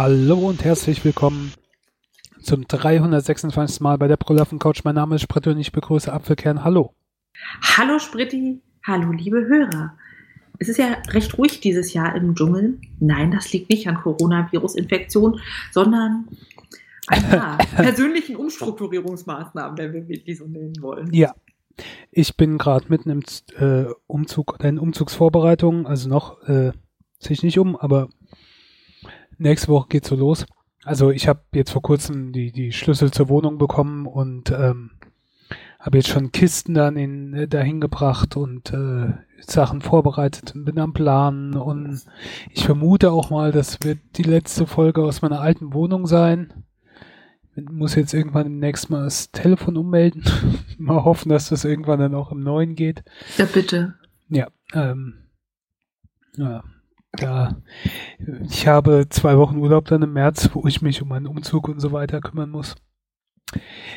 Hallo und herzlich willkommen zum 326. Mal bei der Brüllaffen Couch. Mein Name ist Spritte und ich begrüße Apfelkern. Hallo. Hallo Spritti, hallo liebe Hörer. Es ist ja recht ruhig dieses Jahr im Dschungel. Nein, das liegt nicht an Coronavirus-Infektion, sondern an ja, persönlichen Umstrukturierungsmaßnahmen, wenn wir die so nennen wollen. Ja, ich bin gerade mitten im äh, Umzug in Umzugsvorbereitungen, also noch äh, sich nicht um, aber nächste Woche geht's so los. Also ich habe jetzt vor kurzem die, die Schlüssel zur Wohnung bekommen und ähm, habe jetzt schon Kisten dann in, äh, dahin gebracht und äh, Sachen vorbereitet und bin am Planen und ich vermute auch mal, das wird die letzte Folge aus meiner alten Wohnung sein. Ich muss jetzt irgendwann demnächst mal das Telefon ummelden. mal hoffen, dass das irgendwann dann auch im neuen geht. Ja, bitte. Ja, ähm, ja, ja, ich habe zwei Wochen Urlaub dann im März, wo ich mich um meinen Umzug und so weiter kümmern muss.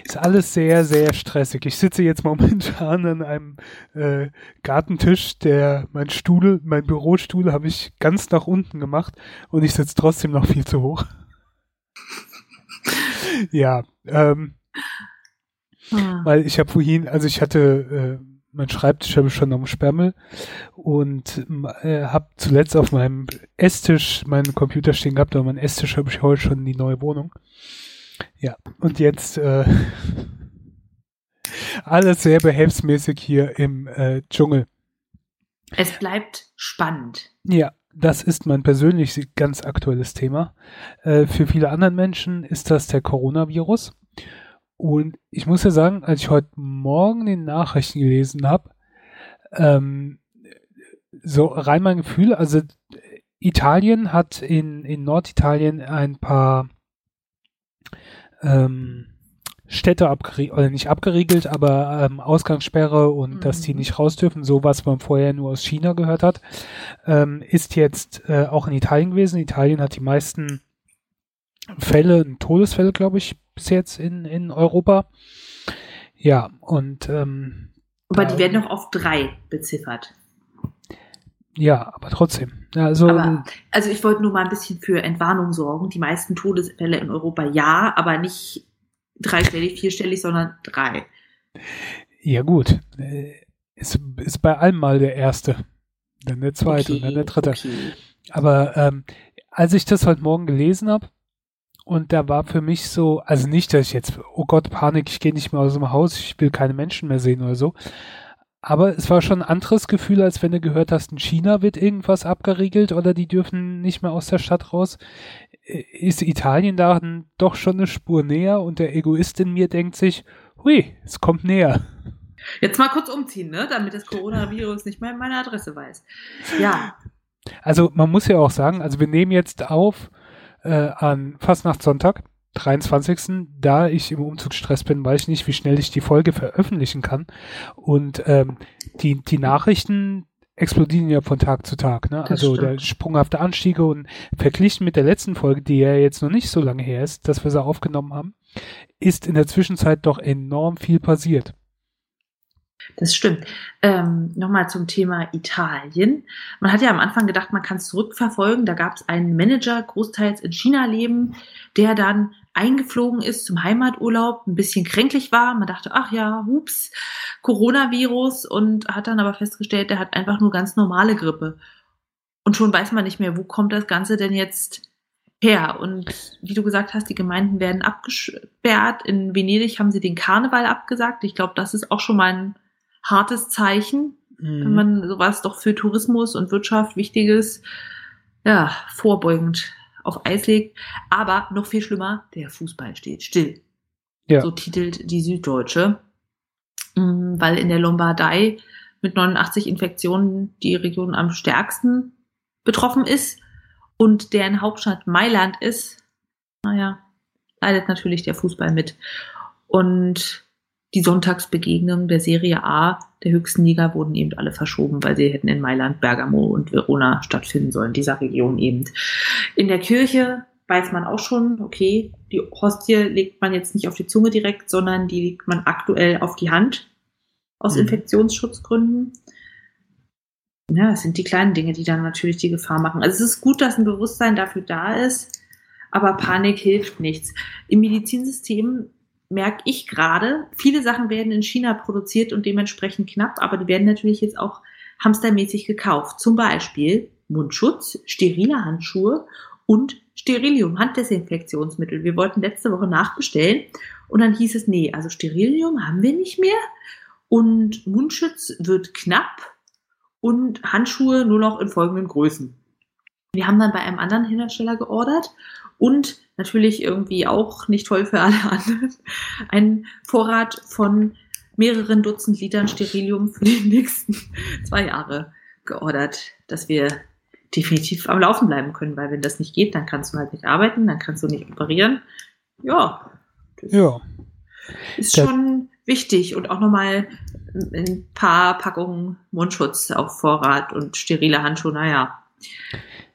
Ist alles sehr, sehr stressig. Ich sitze jetzt momentan an einem äh, Gartentisch, der mein Stuhl, mein Bürostuhl habe ich ganz nach unten gemacht und ich sitze trotzdem noch viel zu hoch. ja, ähm, ah. weil ich habe vorhin, also ich hatte äh, mein Schreibtisch habe ich schon am Sperrmüll und äh, habe zuletzt auf meinem Esstisch meinen Computer stehen gehabt, aber mein Esstisch habe ich heute schon in die neue Wohnung. Ja, und jetzt äh, alles sehr behelfsmäßig hier im äh, Dschungel. Es bleibt spannend. Ja, das ist mein persönlich ganz aktuelles Thema. Äh, für viele andere Menschen ist das der Coronavirus. Und ich muss ja sagen, als ich heute Morgen die Nachrichten gelesen habe, ähm, so rein mein Gefühl, also Italien hat in, in Norditalien ein paar ähm, Städte abgeriegelt, oder nicht abgeriegelt, aber ähm, Ausgangssperre und mhm. dass die mhm. nicht raus dürfen, so was man vorher nur aus China gehört hat, ähm, ist jetzt äh, auch in Italien gewesen. Italien hat die meisten Fälle, Todesfälle, glaube ich, bis jetzt in, in Europa. Ja, und ähm, aber die werden noch auf drei beziffert. Ja, aber trotzdem. Also, aber, also ich wollte nur mal ein bisschen für Entwarnung sorgen. Die meisten Todesfälle in Europa ja, aber nicht dreistellig, vierstellig, sondern drei. Ja gut, ist, ist bei allem mal der erste, dann der zweite okay, und dann der dritte. Okay. Aber ähm, als ich das heute Morgen gelesen habe, und da war für mich so, also nicht, dass ich jetzt, oh Gott, Panik, ich gehe nicht mehr aus dem Haus, ich will keine Menschen mehr sehen oder so. Aber es war schon ein anderes Gefühl, als wenn du gehört hast, in China wird irgendwas abgeriegelt oder die dürfen nicht mehr aus der Stadt raus. Ist Italien da doch schon eine Spur näher und der Egoist in mir denkt sich, hui, es kommt näher. Jetzt mal kurz umziehen, ne? damit das Coronavirus nicht mehr meine Adresse weiß. Ja. Also man muss ja auch sagen, also wir nehmen jetzt auf, äh, an Fastnachtssonntag, 23. Da ich im Umzugsstress bin, weiß ich nicht, wie schnell ich die Folge veröffentlichen kann. Und ähm, die, die Nachrichten explodieren ja von Tag zu Tag. Ne? Also stimmt. der sprunghafte Anstiege und verglichen mit der letzten Folge, die ja jetzt noch nicht so lange her ist, dass wir sie aufgenommen haben, ist in der Zwischenzeit doch enorm viel passiert. Das stimmt. Ähm, Nochmal zum Thema Italien. Man hat ja am Anfang gedacht, man kann es zurückverfolgen. Da gab es einen Manager, großteils in China leben, der dann eingeflogen ist zum Heimaturlaub, ein bisschen kränklich war. Man dachte, ach ja, hups, Coronavirus und hat dann aber festgestellt, der hat einfach nur ganz normale Grippe. Und schon weiß man nicht mehr, wo kommt das Ganze denn jetzt her? Und wie du gesagt hast, die Gemeinden werden abgesperrt. In Venedig haben sie den Karneval abgesagt. Ich glaube, das ist auch schon mal ein hartes Zeichen, mhm. wenn man sowas doch für Tourismus und Wirtschaft wichtiges, ja, vorbeugend auf Eis legt. Aber noch viel schlimmer, der Fußball steht still. Ja. So titelt die Süddeutsche. Mm, weil in der Lombardei mit 89 Infektionen die Region am stärksten betroffen ist und deren Hauptstadt Mailand ist, naja, leidet natürlich der Fußball mit. Und die Sonntagsbegegnungen der Serie A der höchsten Liga wurden eben alle verschoben, weil sie hätten in Mailand, Bergamo und Verona stattfinden sollen, dieser Region eben. In der Kirche weiß man auch schon, okay, die Hostie legt man jetzt nicht auf die Zunge direkt, sondern die legt man aktuell auf die Hand aus mhm. Infektionsschutzgründen. ja, es sind die kleinen Dinge, die dann natürlich die Gefahr machen. Also es ist gut, dass ein Bewusstsein dafür da ist, aber Panik hilft nichts. Im Medizinsystem merke ich gerade, viele Sachen werden in China produziert und dementsprechend knapp, aber die werden natürlich jetzt auch hamstermäßig gekauft. Zum Beispiel Mundschutz, sterile Handschuhe und Sterilium, Handdesinfektionsmittel. Wir wollten letzte Woche nachbestellen und dann hieß es, nee, also Sterilium haben wir nicht mehr und Mundschutz wird knapp und Handschuhe nur noch in folgenden Größen. Wir haben dann bei einem anderen Hersteller geordert und natürlich irgendwie auch nicht toll für alle anderen einen Vorrat von mehreren Dutzend Litern Sterilium für die nächsten zwei Jahre geordert, dass wir definitiv am Laufen bleiben können, weil wenn das nicht geht, dann kannst du halt nicht arbeiten, dann kannst du nicht operieren. Ja. Ja. Ist schon wichtig und auch nochmal ein paar Packungen Mundschutz auf Vorrat und sterile Handschuhe, naja.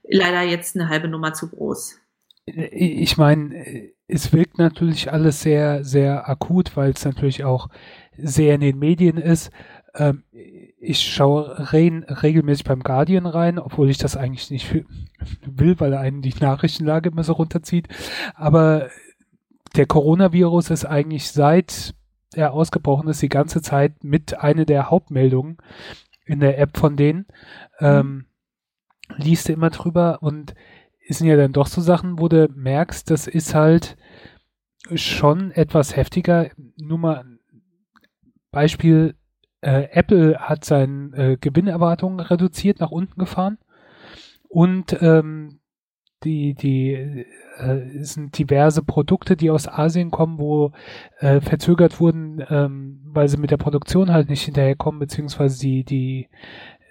Leider jetzt eine halbe Nummer zu groß. Ich meine, es wirkt natürlich alles sehr, sehr akut, weil es natürlich auch sehr in den Medien ist. Ähm, ich schaue rein, regelmäßig beim Guardian rein, obwohl ich das eigentlich nicht will, weil er einen die Nachrichtenlage immer so runterzieht. Aber der Coronavirus ist eigentlich seit er ausgebrochen ist, die ganze Zeit mit einer der Hauptmeldungen in der App von denen. Ähm, liest immer drüber und es sind ja dann doch so Sachen, wo du merkst, das ist halt schon etwas heftiger. Nur mal Beispiel, äh, Apple hat seine äh, Gewinnerwartungen reduziert, nach unten gefahren. Und ähm, die, die äh, sind diverse Produkte, die aus Asien kommen, wo äh, verzögert wurden, ähm, weil sie mit der Produktion halt nicht hinterherkommen, beziehungsweise die, die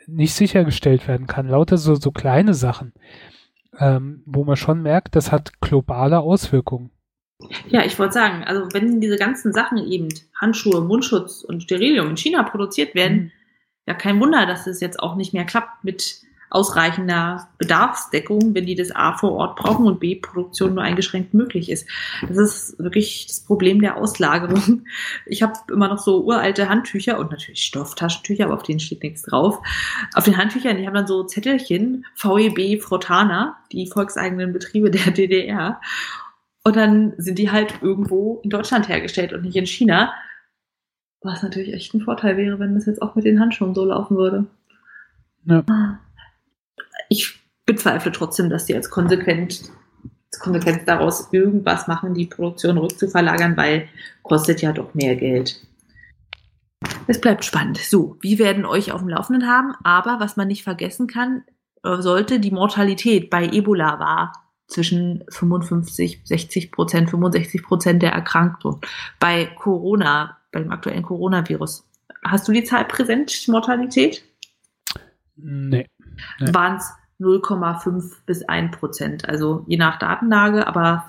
nicht sichergestellt werden kann. Lauter so, so kleine Sachen, ähm, wo man schon merkt, das hat globale Auswirkungen. Ja, ich wollte sagen, also wenn diese ganzen Sachen eben, Handschuhe, Mundschutz und Sterilium in China produziert werden, mhm. ja kein Wunder, dass es jetzt auch nicht mehr klappt mit ausreichender Bedarfsdeckung, wenn die das A vor Ort brauchen und B Produktion nur eingeschränkt möglich ist. Das ist wirklich das Problem der Auslagerung. Ich habe immer noch so uralte Handtücher und natürlich Stofftaschentücher, aber auf denen steht nichts drauf. Auf den Handtüchern, die haben dann so Zettelchen, VEB Frotana, die volkseigenen Betriebe der DDR. Und dann sind die halt irgendwo in Deutschland hergestellt und nicht in China. Was natürlich echt ein Vorteil wäre, wenn das jetzt auch mit den Handschuhen so laufen würde. Ja. Ich bezweifle trotzdem, dass die als Konsequenz, als Konsequenz daraus irgendwas machen, die Produktion rückzuverlagern, weil kostet ja doch mehr Geld. Es bleibt spannend. So, wir werden euch auf dem Laufenden haben, aber was man nicht vergessen kann, äh, sollte, die Mortalität bei Ebola war zwischen 55, 60 Prozent, 65 Prozent der Erkrankten. Bei Corona, beim aktuellen Coronavirus. Hast du die Zahl präsent, Mortalität? Nee. nee. Waren es 0,5 bis 1 Prozent. Also je nach Datenlage, aber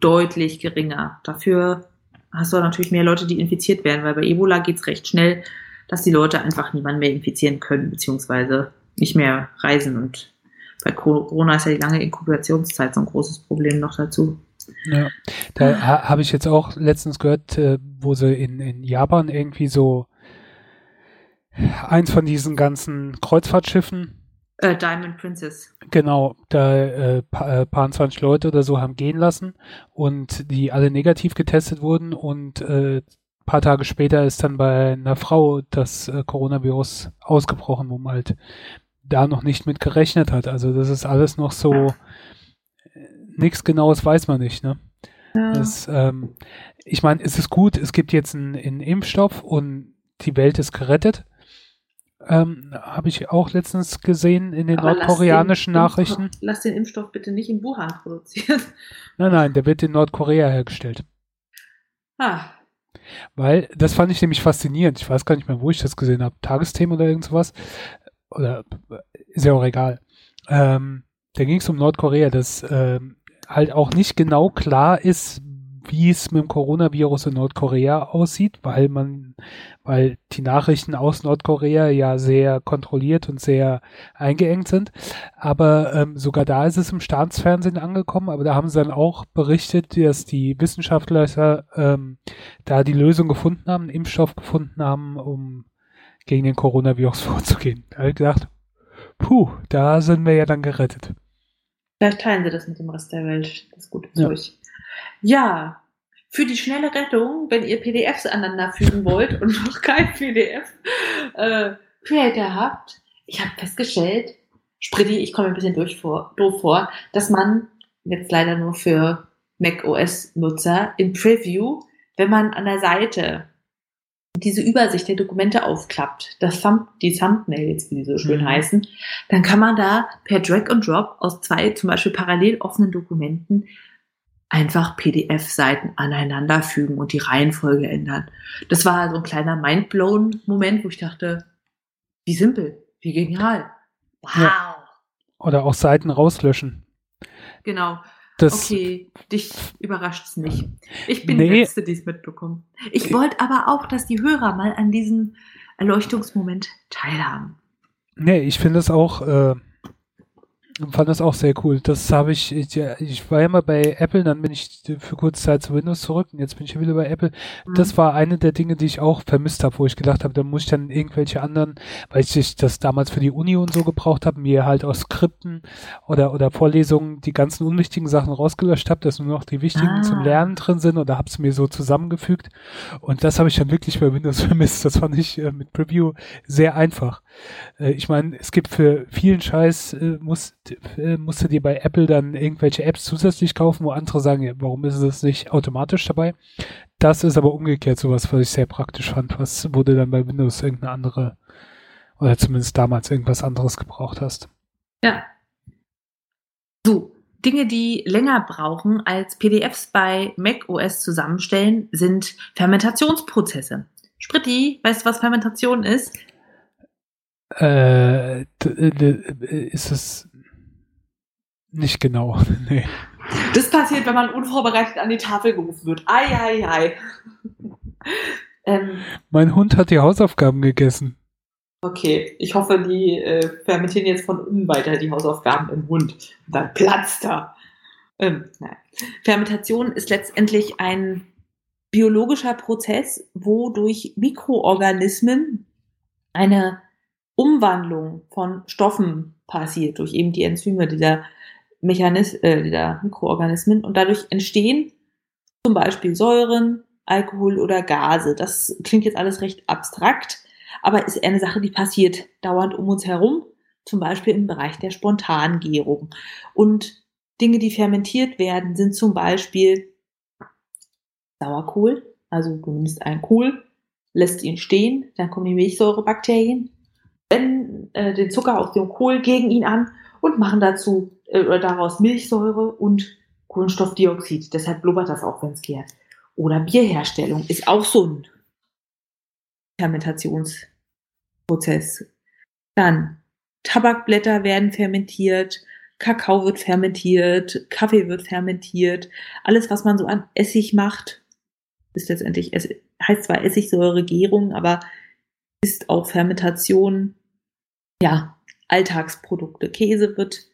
deutlich geringer. Dafür hast du natürlich mehr Leute, die infiziert werden, weil bei Ebola geht es recht schnell, dass die Leute einfach niemanden mehr infizieren können, beziehungsweise nicht mehr reisen und bei Corona ist ja die lange Inkubationszeit so ein großes Problem noch dazu. Ja, da ha, habe ich jetzt auch letztens gehört, äh, wo sie in, in Japan irgendwie so eins von diesen ganzen Kreuzfahrtschiffen. Äh, Diamond Princess. Genau, da äh, pa, äh, paar 20 Leute oder so haben gehen lassen und die alle negativ getestet wurden und äh, paar Tage später ist dann bei einer Frau das äh, Coronavirus ausgebrochen, wo man halt da noch nicht mit gerechnet hat. Also das ist alles noch so, nichts Genaues weiß man nicht, ne? Ja. Das, ähm, ich meine, es ist gut, es gibt jetzt einen, einen Impfstoff und die Welt ist gerettet. Ähm, Habe ich auch letztens gesehen in den Aber nordkoreanischen lass Nachrichten. Impfstoff, lass den Impfstoff bitte nicht in Wuhan produzieren. Nein, nein, der wird in Nordkorea hergestellt. Ah. Weil, das fand ich nämlich faszinierend. Ich weiß gar nicht mehr, wo ich das gesehen habe. Tagesthemen oder irgend sowas oder ist ja auch egal. Ähm, da ging es um Nordkorea, dass ähm, halt auch nicht genau klar ist, wie es mit dem Coronavirus in Nordkorea aussieht, weil man, weil die Nachrichten aus Nordkorea ja sehr kontrolliert und sehr eingeengt sind. Aber ähm, sogar da ist es im Staatsfernsehen angekommen, aber da haben sie dann auch berichtet, dass die Wissenschaftler ähm, da die Lösung gefunden haben, einen Impfstoff gefunden haben, um gegen den Coronavirus vorzugehen. Da habe ich gedacht, Puh, da sind wir ja dann gerettet. Vielleicht teilen sie das mit dem Rest der Welt, das gute Ja. Zeug. Ja, für die schnelle Rettung, wenn ihr PDFs aneinander fügen wollt und noch kein PDF äh, Creator habt, ich habe festgestellt, Spritti, ich komme ein bisschen durch vor, doof vor, dass man jetzt leider nur für Mac OS Nutzer in Preview, wenn man an der Seite diese Übersicht der Dokumente aufklappt, das Thumb, die Thumbnails, wie die so schön Mhm. heißen, dann kann man da per Drag and Drop aus zwei zum Beispiel parallel offenen Dokumenten einfach PDF-Seiten aneinander fügen und die Reihenfolge ändern. Das war so ein kleiner Mindblown-Moment, wo ich dachte, wie simpel, wie genial. Wow. Ja. Oder auch Seiten rauslöschen. Genau. Das, Okay, dich überrascht's nicht. Ich bin die Nee. Letzte, die es mitbekommen. Ich wollte aber auch, dass die Hörer mal an diesem Erleuchtungsmoment teilhaben. Nee, ich finde es auch, äh, fand das auch sehr cool. Das habe ich, ich, ich war ja mal bei Apple, dann bin ich für kurze Zeit zu Windows zurück und jetzt bin ich wieder bei Apple. Das war eine der Dinge, die ich auch vermisst habe, wo ich gedacht habe, da muss ich dann irgendwelche anderen, weil ich das damals für die Uni und so gebraucht habe, mir halt aus Skripten oder, oder Vorlesungen die ganzen unwichtigen Sachen rausgelöscht habe, dass nur noch die wichtigen Ah. zum Lernen drin sind oder habe es mir so zusammengefügt. Und das habe ich dann wirklich bei Windows vermisst. Das fand ich äh, mit Preview sehr einfach. Äh, ich meine, es gibt für vielen Scheiß, äh, muss, musst du dir bei Apple dann irgendwelche Apps zusätzlich kaufen, wo andere sagen, ja, warum ist es nicht automatisch dabei? Das ist aber umgekehrt sowas, was ich sehr praktisch fand, was du dann bei Windows irgendeine andere oder zumindest damals irgendwas anderes gebraucht hast. Ja. So, Dinge, die länger brauchen als PDFs bei Mac OS zusammenstellen, sind Fermentationsprozesse. Spritti, weißt du, was Fermentation ist? Äh, äh, d- ist es nicht genau. nee. Das passiert, wenn man unvorbereitet an die Tafel gerufen wird. Ei, ei, ei. ähm, Mein Hund hat die Hausaufgaben gegessen. okay, ich hoffe, die äh, fermentieren jetzt von unten weiter die Hausaufgaben im Hund. Und dann platzt er. Ähm, nein. Fermentation ist letztendlich ein biologischer Prozess, wo durch Mikroorganismen eine Umwandlung von Stoffen passiert, durch eben die Enzyme dieser, Mechanis äh, dieser Mikroorganismen. Und dadurch entstehen zum Beispiel Säuren, Alkohol oder Gase. Das klingt jetzt alles recht abstrakt, aber ist eine Sache, die passiert dauernd um uns herum, zum Beispiel im Bereich der Spontangärung. Und Dinge, die fermentiert werden, sind zum Beispiel Sauerkohl. Also du nimmst einen Kohl, lässt ihn stehen, dann kommen die Milchsäurebakterien, wenden äh, den Zucker aus dem Kohl gegen ihn an und machen dazu äh, oder daraus Milchsäure und Kohlenstoffdioxid. Deshalb blubbert das auch, wenn es gärt. Oder Bierherstellung ist auch so ein Fermentationsprozess. Dann Tabakblätter werden fermentiert, Kakao wird fermentiert, Kaffee wird fermentiert. Alles, was man so an Essig macht, ist letztendlich, heißt zwar Essigsäuregärung, aber ist auch Fermentation. Ja, Alltagsprodukte. Käse wird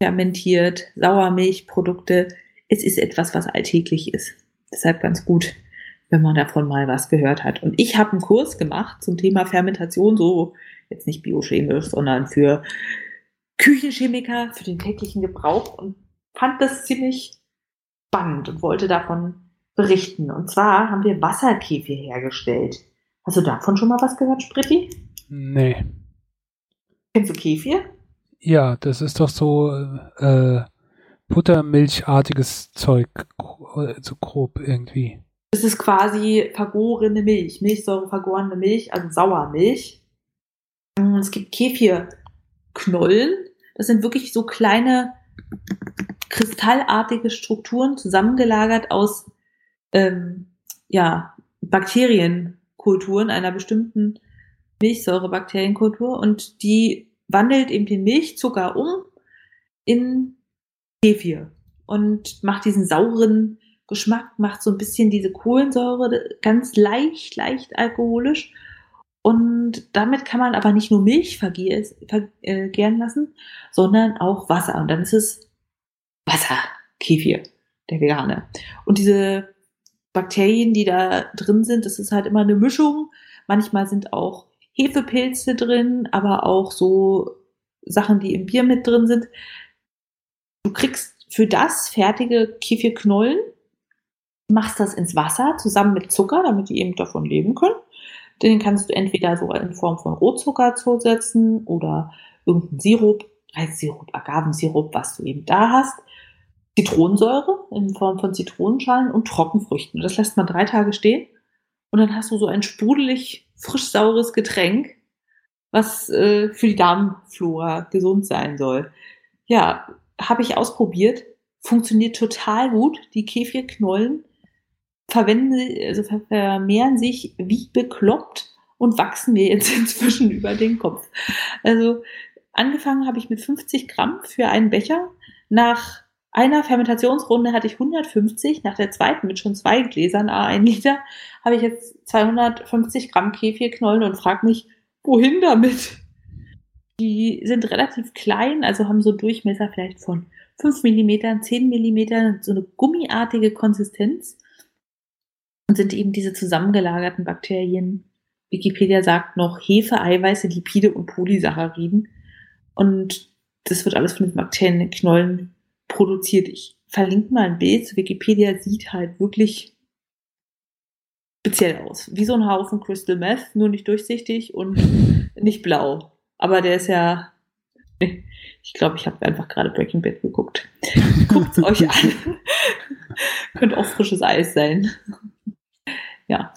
fermentiert, Sauermilchprodukte. Es ist etwas, was alltäglich ist. Deshalb ganz gut, wenn man davon mal was gehört hat. Und ich habe einen Kurs gemacht zum Thema Fermentation, so jetzt nicht biochemisch, sondern für Küchenchemiker, für den täglichen Gebrauch und fand das ziemlich spannend und wollte davon berichten. Und zwar haben wir Wasserkefir hergestellt. Hast du davon schon mal was gehört, Spritti? Nee. Kennst du Kefir? Ja, das ist doch so äh, buttermilchartiges Zeug, so grob irgendwie. Das ist quasi vergorene Milch, Milchsäure vergorene Milch, also Sauermilch. Mm, Es gibt Kefirknollen. Das sind wirklich so kleine kristallartige Strukturen zusammengelagert aus ähm, ja, Bakterienkulturen einer bestimmten Milchsäurebakterienkultur und die wandelt eben den Milchzucker um in Kefir und macht diesen sauren Geschmack, macht so ein bisschen diese Kohlensäure ganz leicht, leicht alkoholisch. Und damit kann man aber nicht nur Milch vergären äh, lassen, sondern auch Wasser. Und dann ist es Wasserkefir, der vegane. Und diese Bakterien, die da drin sind, das ist halt immer eine Mischung. Manchmal sind auch Hefepilze drin, aber auch so Sachen, die im Bier mit drin sind. Du kriegst für das fertige Kefirknollen, machst das ins Wasser zusammen mit Zucker, damit die eben davon leben können. Den kannst du entweder so in Form von Rotzucker zusetzen oder irgendeinen Sirup, Reissirup, Agavensirup, was du eben da hast. Zitronensäure in Form von Zitronenschalen und Trockenfrüchten. Das lässt man drei Tage stehen und dann hast du so ein sprudelig frisch saures Getränk, was äh, für die Darmflora gesund sein soll. Ja, habe ich ausprobiert, funktioniert total gut. Die Kefirknollen verwenden, also vermehren sich wie bekloppt und wachsen mir jetzt inzwischen über den Kopf. Also angefangen habe ich mit 50 Gramm für einen Becher. Nach einer Fermentationsrunde hatte ich 150, nach der zweiten mit schon zwei Gläsern, a ein Liter, habe ich jetzt 250 Gramm Kefirknollen und frage mich, wohin damit? Die sind relativ klein, also haben so Durchmesser vielleicht von 5 mm, 10 mm, so eine gummiartige Konsistenz und sind eben diese zusammengelagerten Bakterien. Wikipedia sagt noch Hefe, Eiweiße, Lipide und Polysacchariden. Und das wird alles von den Bakterienknollen produziert. Ich verlinke mal ein Bild. Wikipedia sieht halt wirklich speziell aus. Wie so ein Haufen Crystal Meth, nur nicht durchsichtig und nicht blau. Aber der ist ja. Ich glaube, ich habe einfach gerade Breaking Bad geguckt. Guckt es euch an. Könnte auch frisches Eis sein. Ja.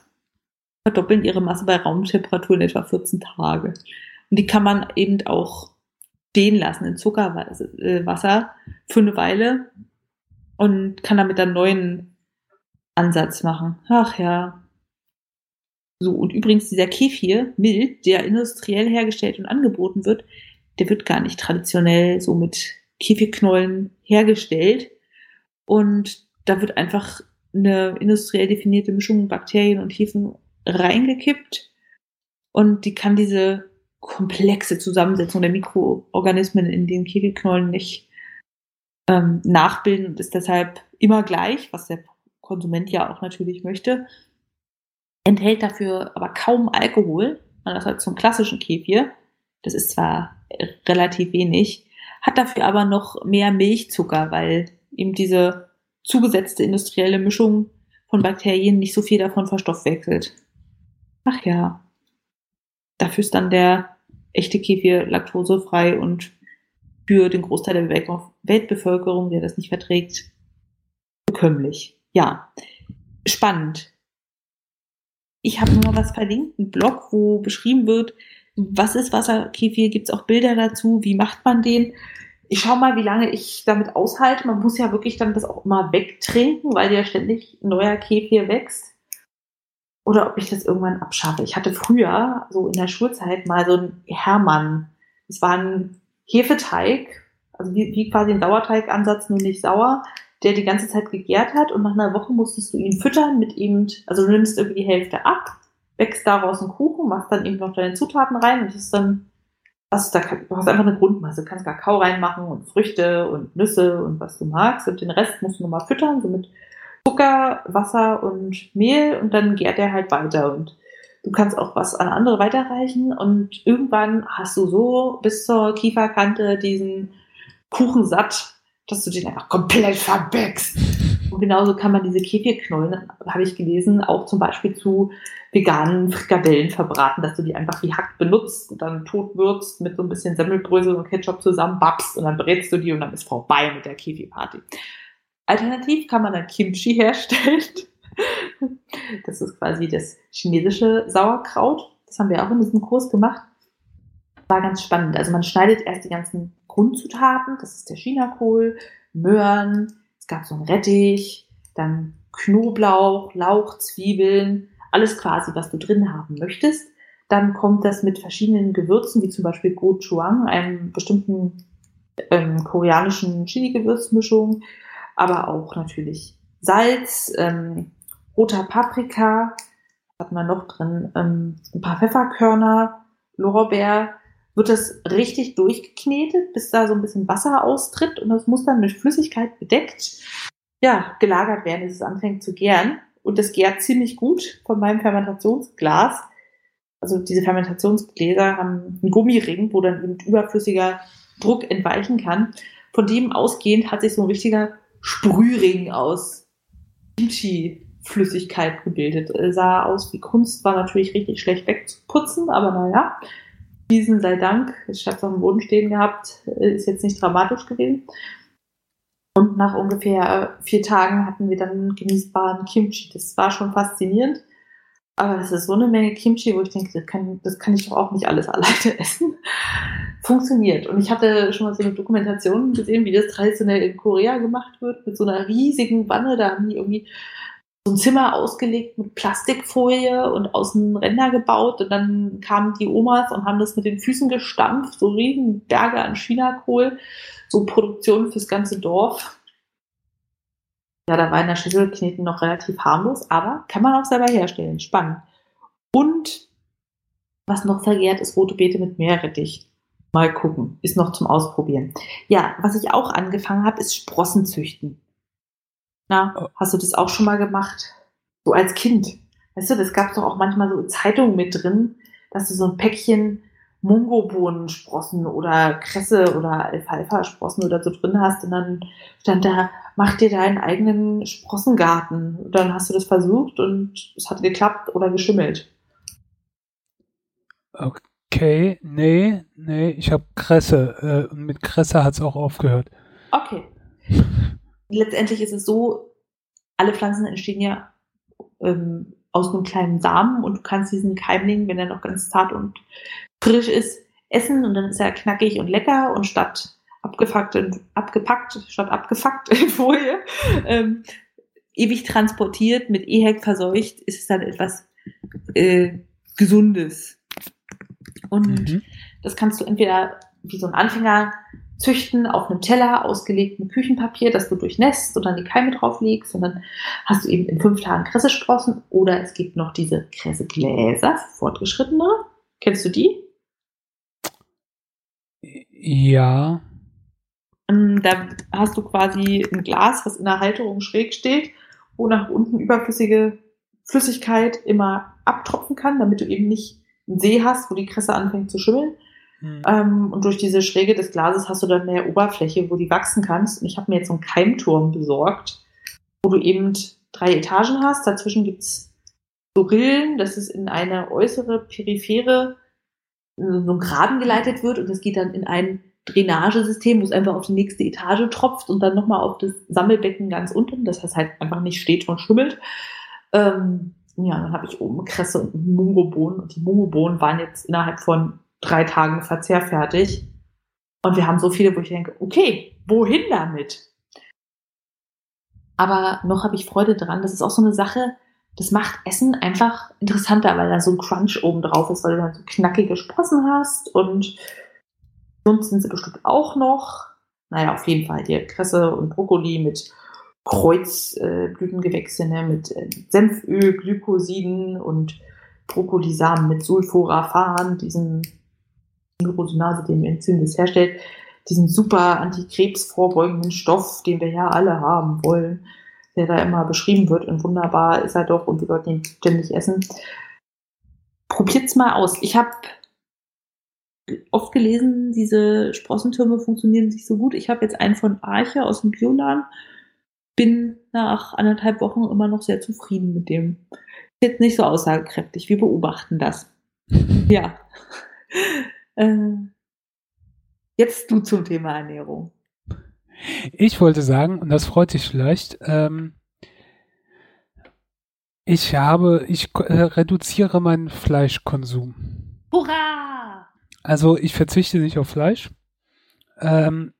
Verdoppeln ihre Masse bei Raumtemperatur in etwa 14 Tage. Und die kann man eben auch stehen lassen in Zuckerwasser für eine Weile und kann damit dann neuen Ansatz machen. Ach ja. So, und übrigens dieser Kefir, Mild, der industriell hergestellt und angeboten wird, der wird gar nicht traditionell so mit Kefirknollen hergestellt. Und da wird einfach eine industriell definierte Mischung Bakterien und Hefen reingekippt. Und die kann diese komplexe Zusammensetzung der Mikroorganismen in den Kegelknollen nicht ähm, nachbilden und ist deshalb immer gleich, was der Konsument ja auch natürlich möchte. Enthält dafür aber kaum Alkohol, anders als zum klassischen Kefir. Das ist zwar relativ wenig, hat dafür aber noch mehr Milchzucker, weil eben diese zugesetzte industrielle Mischung von Bakterien nicht so viel davon verstoffwechselt. Ach ja. Dafür ist dann der echte Kefir laktosefrei und für den Großteil der Weltbevölkerung, der das nicht verträgt, bekömmlich. Ja, spannend. Ich habe nur was verlinkt, einen Blog, wo beschrieben wird, was ist Wasserkefir, gibt es auch Bilder dazu, wie macht man den. Ich schaue mal, wie lange ich damit aushalte. Man muss ja wirklich dann das auch immer wegtrinken, weil ja ständig neuer Kefir wächst oder ob ich das irgendwann abschaffe. Ich hatte früher, so in der Schulzeit, mal so einen Hermann. Das war ein Hefeteig, also wie, wie quasi ein Sauerteigansatz, nur nicht sauer, der die ganze Zeit gegärt hat und nach einer Woche musstest du ihn füttern mit eben, also du nimmst irgendwie die Hälfte ab, wächst daraus einen Kuchen, machst dann eben noch deine Zutaten rein und das ist dann, was da, du hast einfach eine Grundmasse, du kannst Kakao reinmachen und Früchte und Nüsse und was du magst und den Rest musst du nochmal füttern, so Zucker, Wasser und Mehl und dann gärt er halt weiter und du kannst auch was an andere weiterreichen und irgendwann hast du so bis zur Kieferkante diesen Kuchen satt, dass du den einfach komplett verbäckst. Und genauso kann man diese Kefirknollen, habe ich gelesen, auch zum Beispiel zu veganen Frikadellen verbraten, dass du die einfach wie Hack benutzt und dann tot würzt mit so ein bisschen Semmelbrösel und Ketchup zusammen, babst und dann brätst du die und dann ist vorbei mit der Kefir-Party. Alternativ kann man dann Kimchi herstellen. Das ist quasi das chinesische Sauerkraut. Das haben wir auch in diesem Kurs gemacht. War ganz spannend. Also man schneidet erst die ganzen Grundzutaten. Das ist der Chinakohl, Möhren, es gab so ein Rettich, dann Knoblauch, Lauch, Zwiebeln, alles quasi, was du drin haben möchtest. Dann kommt das mit verschiedenen Gewürzen, wie zum Beispiel Gochujang, einem bestimmten ähm, koreanischen Chili-Gewürzmischung aber auch natürlich Salz, ähm, roter Paprika, hat man noch drin, ähm, ein paar Pfefferkörner, Lorbeer, wird das richtig durchgeknetet, bis da so ein bisschen Wasser austritt und das muss dann mit Flüssigkeit bedeckt, ja, gelagert werden, bis es anfängt zu gären. Und das gärt ziemlich gut von meinem Fermentationsglas. also diese Fermentationsgläser haben einen Gummiring, wo dann eben überflüssiger Druck entweichen kann. Von dem ausgehend hat sich so ein richtiger Sprühring aus Kimchi-Flüssigkeit gebildet. Sah aus wie Kunst, war natürlich richtig schlecht wegzuputzen, aber naja, diesen sei Dank, ich habe es auf Boden stehen gehabt, ist jetzt nicht dramatisch gewesen. Und nach ungefähr vier Tagen hatten wir dann genießbaren Kimchi. Das war schon faszinierend. Aber das ist so eine Menge Kimchi, wo ich denke, das kann, das kann ich doch auch nicht alles alleine essen. Funktioniert. Und ich hatte schon mal so eine Dokumentation gesehen, wie das traditionell in Korea gemacht wird, mit so einer riesigen Wanne. Da haben die irgendwie so ein Zimmer ausgelegt mit Plastikfolie und außen Ränder gebaut. Und dann kamen die Omas und haben das mit den Füßen gestampft, so riesen Berge an Chinakohl, so Produktion fürs ganze Dorf. Ja, da war in der Schüssel Kneten noch relativ harmlos, aber kann man auch selber herstellen. Spannend. Und was noch vergehrt, ist rote Beete mit Meerrettich. Mal gucken. Ist noch zum Ausprobieren. Ja, was ich auch angefangen habe, ist Sprossen züchten. Na, oh. hast du das auch schon mal gemacht? So als Kind. Weißt du, das gab doch auch manchmal so Zeitungen mit drin, dass du so ein Päckchen Mungobohnensprossen oder Kresse oder Alfalfa-Sprossen oder so drin hast und dann stand da, mach dir deinen eigenen Sprossengarten. Und dann hast du das versucht und es hat geklappt oder geschimmelt. Okay, nee, nee, ich habe Kresse äh, und mit Kresse hat es auch aufgehört. Okay. Letztendlich ist es so, alle Pflanzen entstehen ja ähm, aus einem kleinen Samen und du kannst diesen Keimling, wenn er noch ganz zart und frisch ist, essen und dann ist er knackig und lecker und statt abgefuckt und abgepackt, statt abgefuckt in Folie, ähm, ewig transportiert, mit EHEC verseucht, ist es dann etwas äh, Gesundes. Und mhm. das kannst du entweder wie so ein Anfänger züchten auf einem Teller ausgelegt mit Küchenpapier, das du durchnässt und dann die Keime drauflegst und dann hast du eben in fünf Tagen Kressesprossen oder es gibt noch diese Kressegläser, fortgeschrittene. Kennst du die? Ja. Ähm, da hast du quasi ein Glas, was in der Halterung schräg steht, wo nach unten überflüssige Flüssigkeit immer abtropfen kann, damit du eben nicht einen See hast, wo die Kresse anfängt zu schimmeln. Mhm. Ähm, und durch diese Schräge des Glases hast du dann mehr Oberfläche, wo die wachsen kannst. Und ich habe mir jetzt so einen Keimturm besorgt, wo du eben drei Etagen hast. Dazwischen gibt's so Rillen, das ist in eine äußere periphere so ein Graben geleitet wird und das geht dann in ein Drainagesystem, wo es einfach auf die nächste Etage tropft und dann nochmal auf das Sammelbecken ganz unten, das heißt halt einfach nicht steht und schimmelt. Ähm, ja, dann habe ich oben Kresse und Mungobohnen und die Mungobohnen waren jetzt innerhalb von drei Tagen verzehrfertig. Und wir haben so viele, wo ich denke, okay, wohin damit? Aber noch habe ich Freude dran. Das ist auch so eine Sache, das macht Essen einfach interessanter, weil da so ein Crunch oben drauf ist, weil du dann so knackige Sprossen hast und sonst sind sie bestimmt auch noch. Naja, auf jeden Fall die Kresse und Brokkoli mit Kreuzblütengewächse, ne, mit äh, Senföl, Glykosiden und Brokkolisamen mit Sulforaphan, diesem Glucosinase, den Enzym das herstellt, diesen super antikrebsvorbeugenden Stoff, den wir ja alle haben wollen der da immer beschrieben wird und wunderbar ist er doch und wir sollten ihn ständig essen. Probiert's mal aus. Ich habe oft gelesen, diese Sprossentürme funktionieren nicht so gut. Ich habe jetzt einen von Arche aus dem Bioladen. Bin nach anderthalb Wochen immer noch sehr zufrieden mit dem. Jetzt nicht so aussagekräftig. Wir beobachten das. ja. Äh, jetzt du zum Thema Ernährung. Ich wollte sagen, und das freut dich vielleicht, ähm, ich habe, ich äh, reduziere meinen Fleischkonsum. Hurra! Also ich verzichte nicht auf Fleisch, ähm,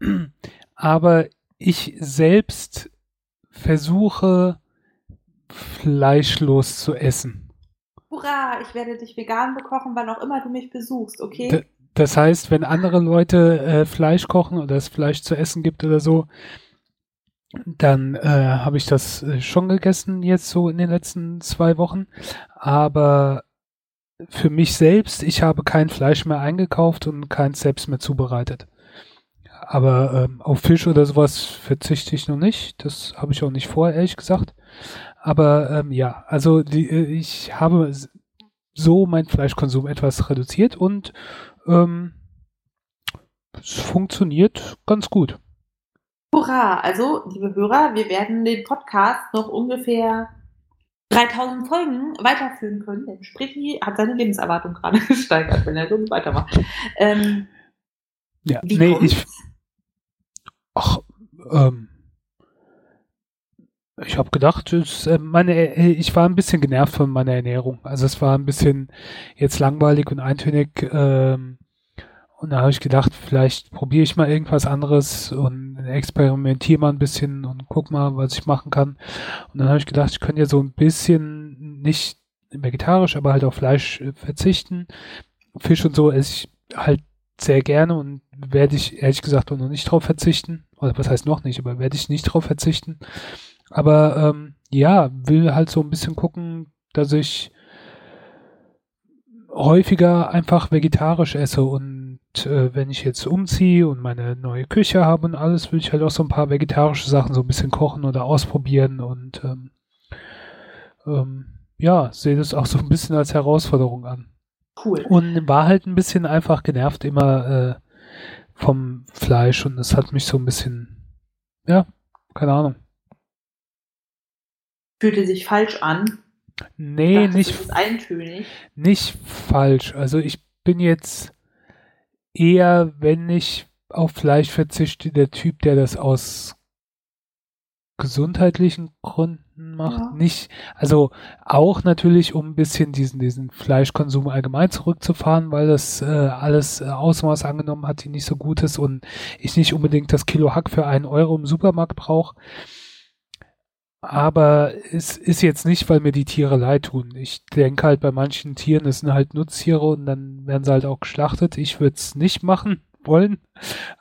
aber ich selbst versuche fleischlos zu essen. Hurra, ich werde dich vegan bekochen, wann auch immer du mich besuchst, okay? D das heißt, wenn andere Leute äh, Fleisch kochen oder es Fleisch zu essen gibt oder so, dann äh, habe ich das äh, schon gegessen jetzt so in den letzten zwei Wochen. Aber für mich selbst, ich habe kein Fleisch mehr eingekauft und keins selbst mehr zubereitet. Aber ähm, auf Fisch oder sowas verzichte ich noch nicht. Das habe ich auch nicht vor, ehrlich gesagt. Aber ähm, ja, also die, äh, ich habe so meinen Fleischkonsum etwas reduziert und ähm, es funktioniert ganz gut. Hurra! Also, liebe Hörer, wir werden den Podcast noch ungefähr 3000 Folgen weiterführen können, denn Spritti hat seine Lebenserwartung gerade gesteigert, wenn er so weitermacht. Ähm, ja, nee, ich. Ach, ähm, ich habe gedacht, es, äh, meine, äh, ich war ein bisschen genervt von meiner Ernährung. Also es war ein bisschen jetzt langweilig und eintönig. Ähm, und da habe ich gedacht, vielleicht probiere ich mal irgendwas anderes und experimentiere mal ein bisschen und guck mal, was ich machen kann. Und dann habe ich gedacht, ich könnte ja so ein bisschen nicht vegetarisch, aber halt auf Fleisch äh, verzichten. Fisch und so esse ich halt sehr gerne und werde ich ehrlich gesagt auch noch nicht drauf verzichten. Oder was heißt noch nicht, aber werde ich nicht drauf verzichten. Aber ähm, ja, will halt so ein bisschen gucken, dass ich häufiger einfach vegetarisch esse und äh, wenn ich jetzt umziehe und meine neue Küche habe und alles, will ich halt auch so ein paar vegetarische Sachen so ein bisschen kochen oder ausprobieren und ähm, ähm, ja, sehe das auch so ein bisschen als Herausforderung an. Cool. Und war halt ein bisschen einfach genervt immer äh, vom Fleisch und es hat mich so ein bisschen, ja, keine Ahnung. Fühlte sich falsch an. Nee, dachte, nicht. eintönig. Nicht falsch. Also ich bin jetzt eher, wenn ich auf Fleisch verzichte, der Typ, der das aus gesundheitlichen Gründen macht. Ja. Nicht, also auch natürlich, um ein bisschen diesen, diesen Fleischkonsum allgemein zurückzufahren, weil das äh, alles äh, Ausmaß angenommen hat, die nicht so gut ist und ich nicht unbedingt das Kilo Hack für einen Euro im Supermarkt brauche. Aber es ist jetzt nicht, weil mir die Tiere leid tun. Ich denke halt bei manchen Tieren, es sind halt Nutztiere und dann werden sie halt auch geschlachtet. Ich würde es nicht machen wollen,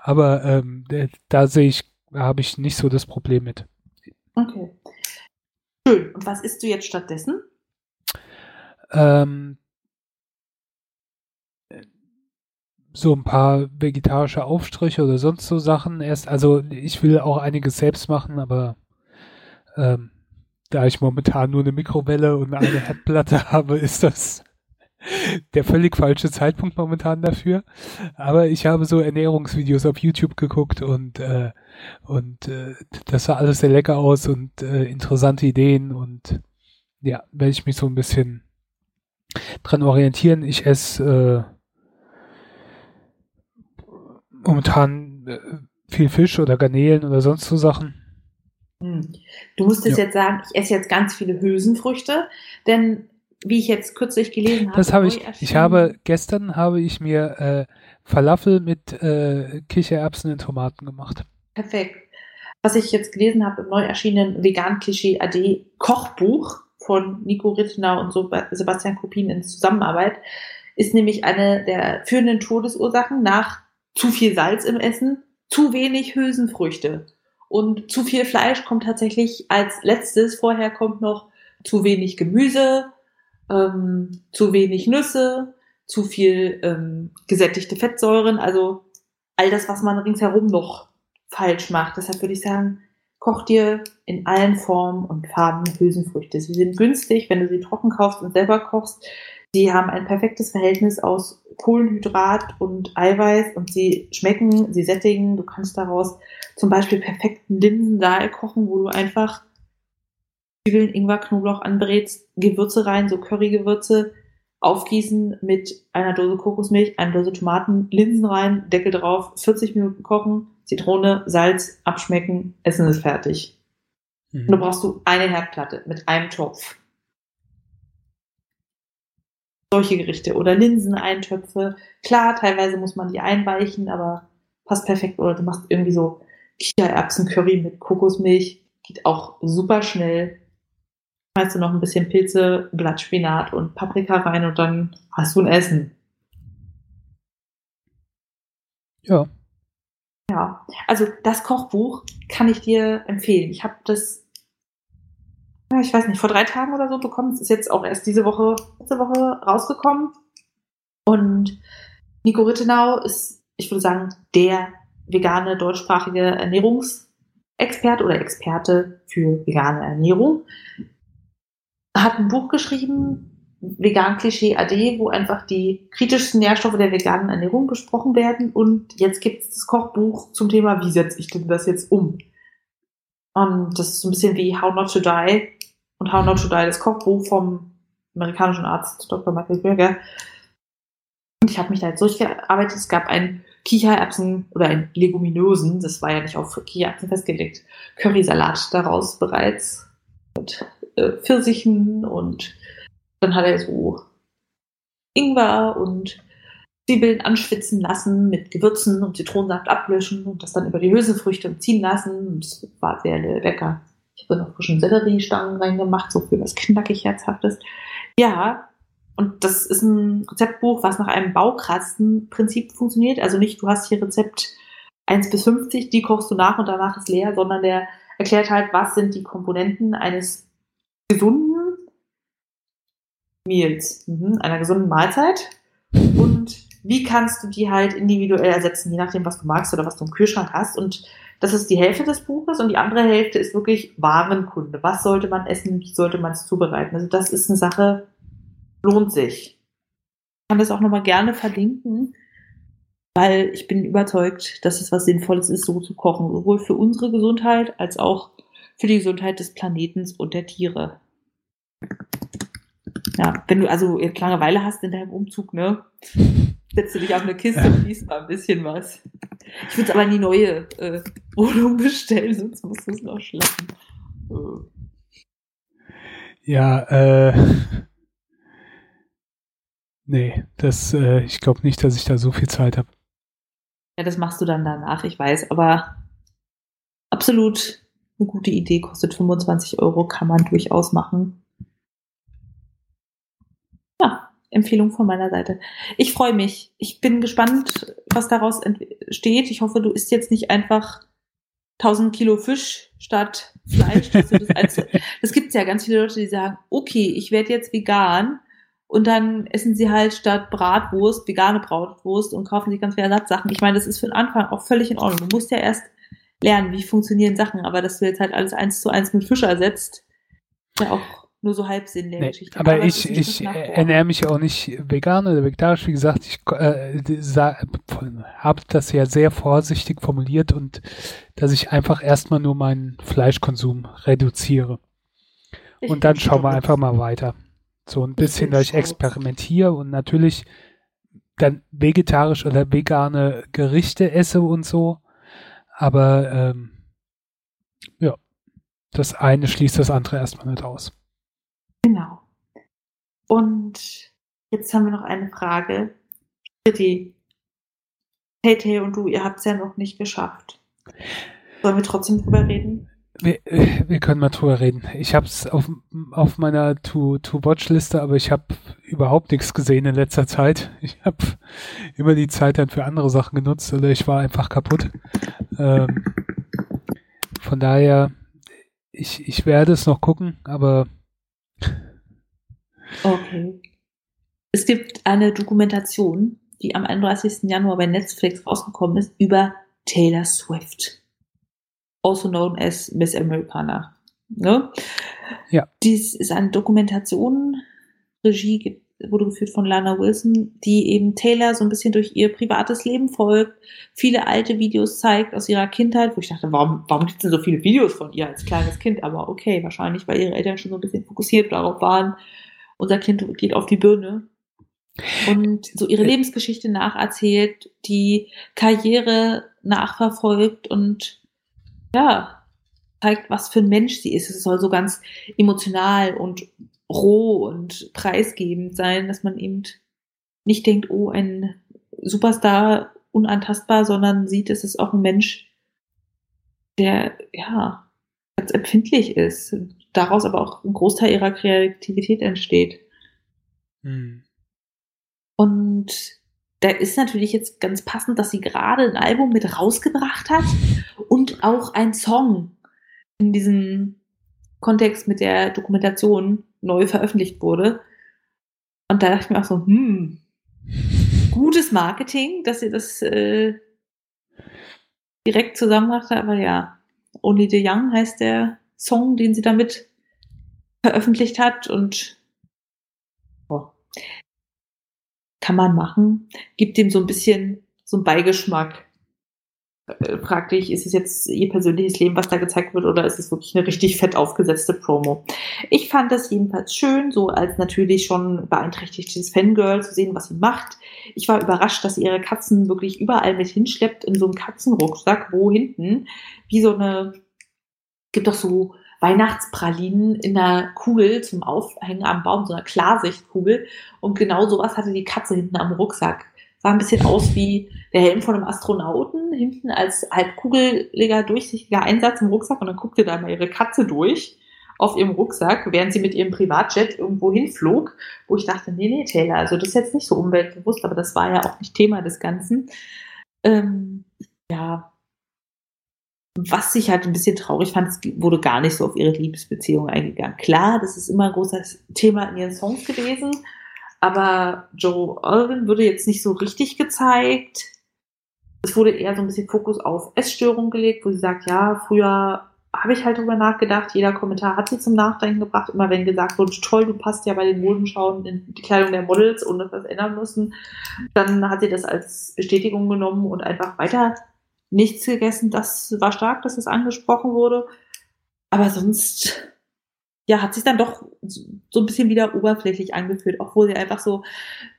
aber ähm, da sehe ich, da habe ich nicht so das Problem mit. Okay. Schön. Und was isst du jetzt stattdessen? Ähm, so ein paar vegetarische Aufstriche oder sonst so Sachen erst. Also ich will auch einiges selbst machen, aber ähm, da ich momentan nur eine Mikrowelle und eine Herdplatte habe, ist das der völlig falsche Zeitpunkt momentan dafür. Aber ich habe so Ernährungsvideos auf YouTube geguckt und äh, und äh, das sah alles sehr lecker aus und äh, interessante Ideen und ja, werde ich mich so ein bisschen dran orientieren. Ich esse äh, momentan äh, viel Fisch oder Garnelen oder sonst so Sachen. Hm. Du musstest ja. jetzt sagen, ich esse jetzt ganz viele Hülsenfrüchte, denn wie ich jetzt kürzlich gelesen habe. Das habe ich. Ich habe gestern habe ich mir äh, Falafel mit äh, Kichererbsen und Tomaten gemacht. Perfekt. Was ich jetzt gelesen habe im neu erschienenen Vegan Klischee AD Kochbuch von Nico Rittenau und Sebastian Kopin in Zusammenarbeit, ist nämlich eine der führenden Todesursachen nach zu viel Salz im Essen, zu wenig Hülsenfrüchte. Und zu viel Fleisch kommt tatsächlich als letztes. Vorher kommt noch zu wenig Gemüse, ähm, zu wenig Nüsse, zu viel ähm, gesättigte Fettsäuren, also all das, was man ringsherum noch falsch macht. Deshalb würde ich sagen, koch dir in allen Formen und Farben Hülsenfrüchte. Sie sind günstig, wenn du sie trocken kaufst und selber kochst. Sie haben ein perfektes Verhältnis aus Kohlenhydrat und Eiweiß und sie schmecken, sie sättigen. Du kannst daraus zum Beispiel perfekten Linsendahl kochen, wo du einfach Zwiebeln, Ingwer, Knoblauch anbrätst, Gewürze rein, so Currygewürze, aufgießen mit einer Dose Kokosmilch, einer Dose Tomaten, Linsen rein, Deckel drauf, 40 Minuten kochen, Zitrone, Salz, abschmecken, Essen ist fertig. Mhm. Und du brauchst du eine Herdplatte mit einem Topf. Solche Gerichte oder Linseneintöpfe. Klar, teilweise muss man die einweichen, aber passt perfekt. Oder du machst irgendwie so Kichererbsen-Curry mit Kokosmilch. Geht auch super schnell schmeißt du noch ein bisschen Pilze, Blattspinat und Paprika rein und dann hast du ein Essen. Ja. Ja, also das Kochbuch kann ich dir empfehlen. Ich habe das, ich weiß nicht, vor drei Tagen oder so bekommen. Es ist jetzt auch erst diese Woche, letzte Woche rausgekommen. Und Nico Rittenau ist, ich würde sagen, der vegane deutschsprachige Ernährungsexperte oder Experte für vegane Ernährung hat ein Buch geschrieben, Vegan-Klischee AD, wo einfach die kritischsten Nährstoffe der veganen Ernährung besprochen werden. Und jetzt gibt es das Kochbuch zum Thema, wie setze ich denn das jetzt um? Und das ist so ein bisschen wie How Not to Die und How Not to Die, das Kochbuch vom amerikanischen Arzt Dr. Michael Berger. Und ich habe mich da jetzt durchgearbeitet. Es gab ein Kichererbsen oder ein Leguminosen, das war ja nicht auf Kichererbsen festgelegt, Currysalat daraus bereits mit äh, Pfirsichen und dann hat er so Ingwer und Zwiebeln anschwitzen lassen mit Gewürzen und Zitronensaft ablöschen und das dann über die Hülsenfrüchte ziehen lassen. Und das war sehr lecker. Ich habe noch frischen Selleriestangen reingemacht, so für was knackig Herzhaftes. Ja, und das ist ein Rezeptbuch, was nach einem Baukrastenprinzip funktioniert. Also nicht, du hast hier Rezept 1 bis 50, die kochst du nach und danach ist leer, sondern der erklärt halt, was sind die Komponenten eines gesunden Meals, mhm, einer gesunden Mahlzeit und wie kannst du die halt individuell ersetzen, je nachdem, was du magst oder was du im Kühlschrank hast. Und das ist die Hälfte des Buches und die andere Hälfte ist wirklich Warenkunde. Was sollte man essen, wie sollte man es zubereiten? Also das ist eine Sache, lohnt sich. Ich kann das auch nochmal gerne verlinken, weil ich bin überzeugt, dass es was Sinnvolles ist, so zu kochen, sowohl für unsere Gesundheit als auch für die Gesundheit des Planetens und der Tiere. Ja, wenn du also Langeweile hast in deinem Umzug, ne? Setzt du dich auf eine Kiste und liest mal ein bisschen was. Ich würde es aber in die neue äh, Wohnung bestellen, sonst musst du es noch schleppen. Äh. Ja, äh. Nee, das, äh, ich glaube nicht, dass ich da so viel Zeit habe. Ja, das machst du dann danach, ich weiß, aber absolut eine gute Idee, kostet 25 Euro, kann man durchaus machen. Ja, Empfehlung von meiner Seite. Ich freue mich. Ich bin gespannt, was daraus entsteht. Ich hoffe, du isst jetzt nicht einfach 1000 Kilo Fisch statt Fleisch. das, das gibt es ja ganz viele Leute, die sagen, okay, ich werde jetzt vegan und dann essen sie halt statt Bratwurst vegane Bratwurst und kaufen sich ganz viele Ersatzsachen. Ich meine, das ist für den Anfang auch völlig in Ordnung. Du musst ja erst lernen, wie funktionieren Sachen, aber dass du jetzt halt alles eins zu eins mit Fisch ersetzt, ist ja auch nur so halb Sinn der nee, Geschichte. Aber, aber ich, ich ernähre mich auch nicht vegan oder vegetarisch. Wie gesagt, ich äh, habe das ja sehr vorsichtig formuliert und dass ich einfach erstmal nur meinen Fleischkonsum reduziere. Ich und dann schauen wir einfach mal weiter. So ein bisschen, dass ich experimentiere und natürlich dann vegetarisch oder vegane Gerichte esse und so. Aber ähm, ja, das eine schließt das andere erstmal nicht aus. Genau. Und jetzt haben wir noch eine Frage für die Tay und du, ihr habt es ja noch nicht geschafft. Sollen wir trotzdem drüber reden? Wir, wir können mal drüber reden. Ich habe es auf, auf meiner To-Watch-Liste, aber ich habe überhaupt nichts gesehen in letzter Zeit. Ich habe immer die Zeit dann für andere Sachen genutzt oder ich war einfach kaputt. Ähm, von daher, ich, ich werde es noch gucken, aber Okay. Es gibt eine Dokumentation, die am 31. Januar bei Netflix rausgekommen ist, über Taylor Swift. Also known as Miss Americana. Ne? Ja. Dies ist eine Dokumentation, Regie wurde geführt von Lana Wilson, die eben Taylor so ein bisschen durch ihr privates Leben folgt, viele alte Videos zeigt aus ihrer Kindheit, wo ich dachte, warum, warum gibt es denn so viele Videos von ihr als kleines Kind? Aber okay, wahrscheinlich, weil ihre Eltern schon so ein bisschen fokussiert darauf waren, unser Kind geht auf die Birne und so ihre Lebensgeschichte nacherzählt, die Karriere nachverfolgt und ja, zeigt, was für ein Mensch sie ist. Es soll so ganz emotional und roh und preisgebend sein, dass man eben nicht denkt, oh, ein Superstar unantastbar, sondern sieht, es ist auch ein Mensch, der ja ganz empfindlich ist, daraus aber auch ein Großteil ihrer Kreativität entsteht. Hm. Und da ist natürlich jetzt ganz passend, dass sie gerade ein Album mit rausgebracht hat und auch ein Song in diesem Kontext mit der Dokumentation neu veröffentlicht wurde. Und da dachte ich mir auch so, hm, gutes Marketing, dass sie das äh, direkt zusammenbrachte, aber ja, Only the Young heißt der Song, den sie damit veröffentlicht hat und oh, Kann man machen. Gibt dem so ein bisschen so einen Beigeschmack. Äh, frag dich, ist es jetzt ihr persönliches Leben, was da gezeigt wird, oder ist es wirklich eine richtig fett aufgesetzte Promo? Ich fand das jedenfalls schön, so als natürlich schon beeinträchtigtes Fangirl zu sehen, was sie macht. Ich war überrascht, dass sie ihre Katzen wirklich überall mit hinschleppt in so einem Katzenrucksack, wo hinten wie so eine, gibt doch so Weihnachtspralinen in einer Kugel zum Aufhängen am Baum, so einer Klarsichtkugel. Und genau sowas hatte die Katze hinten am Rucksack. Sah ein bisschen aus wie der Helm von einem Astronauten, hinten als halb kugeliger, durchsichtiger Einsatz im Rucksack und dann guckte da mal ihre Katze durch auf ihrem Rucksack, während sie mit ihrem Privatjet irgendwo hinflog, wo ich dachte, nee, nee, Taylor, also das ist jetzt nicht so umweltbewusst, aber das war ja auch nicht Thema des Ganzen. Ähm, ja, was ich halt ein bisschen traurig fand, es wurde gar nicht so auf ihre Liebesbeziehung eingegangen. Klar, das ist immer ein großes Thema in ihren Songs gewesen, aber Joe Alvin wurde jetzt nicht so richtig gezeigt. Es wurde eher so ein bisschen Fokus auf Essstörungen gelegt, wo sie sagt, ja, früher habe ich halt drüber nachgedacht, jeder Kommentar hat sie zum Nachdenken gebracht, immer wenn gesagt wurde, toll, du passt ja bei den Modenschauen in die Kleidung der Models, dass das ändern müssen, dann hat sie das als Bestätigung genommen und einfach weiter nichts gegessen. Das war stark, dass das angesprochen wurde. Aber sonst, ja, hat sich dann doch so ein bisschen wieder oberflächlich angefühlt, obwohl sie einfach so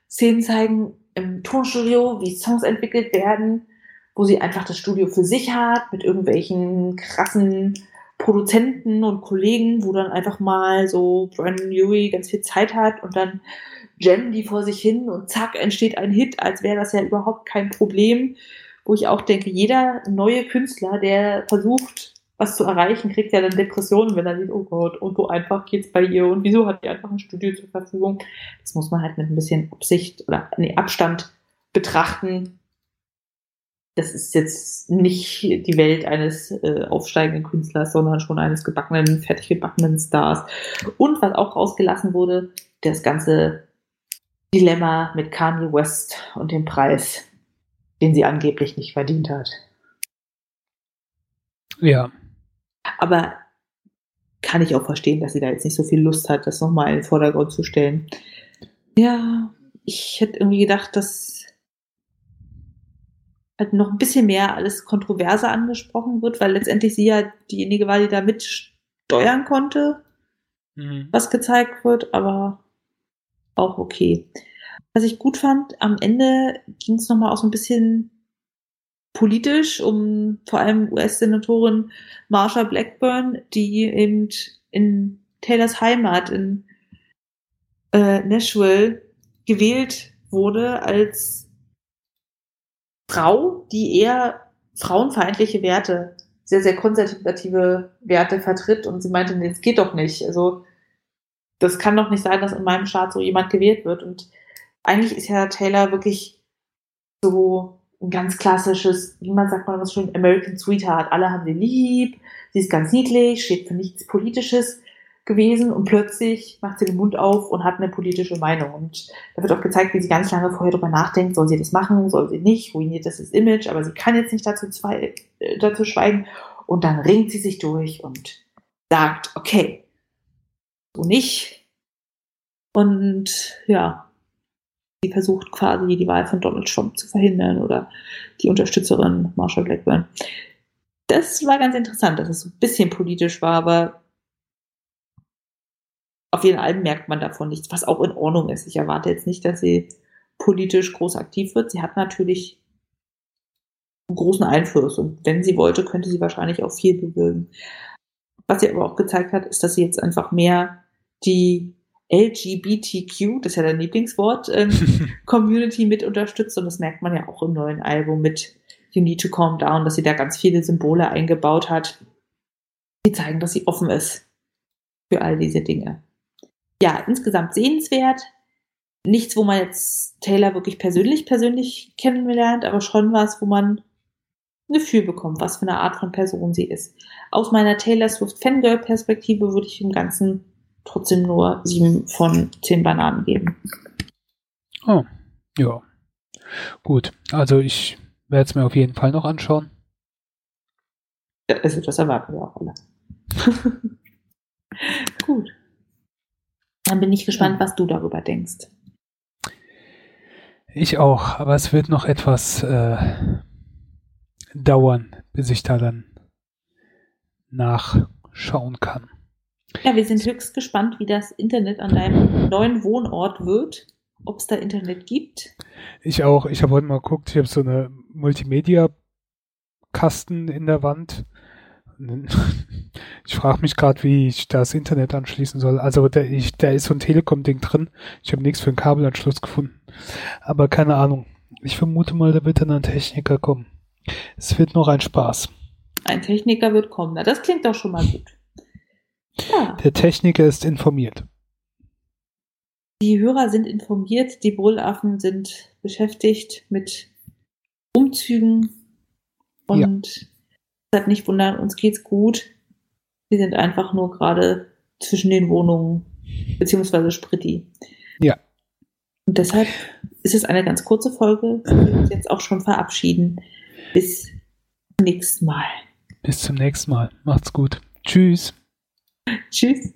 Szenen zeigen im Tonstudio, wie Songs entwickelt werden, wo sie einfach das Studio für sich hat, mit irgendwelchen krassen Produzenten und Kollegen, wo dann einfach mal so Brandon Urie ganz viel Zeit hat und dann Jen die vor sich hin und zack entsteht ein Hit, als wäre das ja überhaupt kein Problem wo ich auch denke, jeder neue Künstler, der versucht, was zu erreichen, kriegt ja dann Depressionen, wenn er sieht, oh Gott, und so einfach geht's bei ihr und wieso hat die einfach ein Studio zur Verfügung. Das muss man halt mit ein bisschen Absicht oder nee, Abstand betrachten. Das ist jetzt nicht die Welt eines äh, aufsteigenden Künstlers, sondern schon eines gebackenen, fertig gebackenen Stars. Und was auch rausgelassen wurde, das ganze Dilemma mit Kanye West und dem Preis den sie angeblich nicht verdient hat. Ja. Aber kann ich auch verstehen, dass sie da jetzt nicht so viel Lust hat, das nochmal in den Vordergrund zu stellen. Ja, ich hätte irgendwie gedacht, dass halt noch ein bisschen mehr alles kontroverser angesprochen wird, weil letztendlich sie ja diejenige war, die da mitsteuern konnte, mhm. was gezeigt wird, aber auch okay. Was ich gut fand, am Ende ging es nochmal auch so ein bisschen politisch um vor allem US-Senatorin Marsha Blackburn, die eben in Taylors Heimat in äh, Nashville gewählt wurde als Frau, die eher frauenfeindliche Werte, sehr, sehr konservative Werte vertritt. Und sie meinte, nee, das geht doch nicht. Also, das kann doch nicht sein, dass in meinem Staat so jemand gewählt wird. Und eigentlich ist ja Taylor wirklich so ein ganz klassisches, wie man sagt man was schön, American Sweetheart. Alle haben sie lieb, sie ist ganz niedlich, steht für nichts Politisches gewesen und plötzlich macht sie den Mund auf und hat eine politische Meinung. Und da wird auch gezeigt, wie sie ganz lange vorher darüber nachdenkt, soll sie das machen, soll sie nicht, ruiniert das das Image, aber sie kann jetzt nicht dazu, zwei, äh, dazu schweigen. Und dann ringt sie sich durch und sagt, okay, so nicht. Und ja, sie versucht quasi die Wahl von Donald Trump zu verhindern oder die Unterstützerin Marshall Blackburn. Das war ganz interessant, dass es so ein bisschen politisch war, aber auf jeden Fall merkt man davon nichts, was auch in Ordnung ist. Ich erwarte jetzt nicht, dass sie politisch groß aktiv wird. Sie hat natürlich einen großen Einfluss und wenn sie wollte, könnte sie wahrscheinlich auch viel bewirken. Was sie aber auch gezeigt hat, ist, dass sie jetzt einfach mehr die LGBTQ, das ist ja dein Lieblingswort, ähm, Community mit unterstützt und das merkt man ja auch im neuen Album mit You Need to Calm Down, dass sie da ganz viele Symbole eingebaut hat, die zeigen, dass sie offen ist für all diese Dinge. Ja, insgesamt sehenswert. Nichts, wo man jetzt Taylor wirklich persönlich, persönlich kennenlernt, aber schon was, wo man ein Gefühl bekommt, was für eine Art von Person sie ist. Aus meiner Taylor Swift Fangirl-Perspektive würde ich dem Ganzen trotzdem nur sieben von zehn Bananen geben. Oh, ja. Gut, also ich werde es mir auf jeden Fall noch anschauen. Also das erwarten wir auch alle. Gut. Dann bin ich gespannt, was du darüber denkst. Ich auch, aber es wird noch etwas äh, dauern, bis ich da dann nachschauen kann. Ja, wir sind höchst gespannt, wie das Internet an deinem neuen Wohnort wird, ob es da Internet gibt. Ich auch. Ich habe heute mal geguckt, ich habe so eine Multimedia-Kasten in der Wand. Ich frage mich gerade, wie ich das Internet anschließen soll. Also da, ich, da ist so ein Telekom-Ding drin. Ich habe nichts für einen Kabelanschluss gefunden. Aber keine Ahnung. Ich vermute mal, da wird dann ein Techniker kommen. Es wird noch ein Spaß. Ein Techniker wird kommen. Na, das klingt doch schon mal gut. Ja. Der Techniker ist informiert. Die Hörer sind informiert, die Brüllaffen sind beschäftigt mit Umzügen und ja. nicht wundern, uns geht's gut. Wir sind einfach nur gerade zwischen den Wohnungen, beziehungsweise Spritti. Ja. Und deshalb ist es eine ganz kurze Folge. Wir uns jetzt auch schon verabschieden. Bis zum nächsten Mal. Bis zum nächsten Mal. Macht's gut. Tschüss. Tschüss.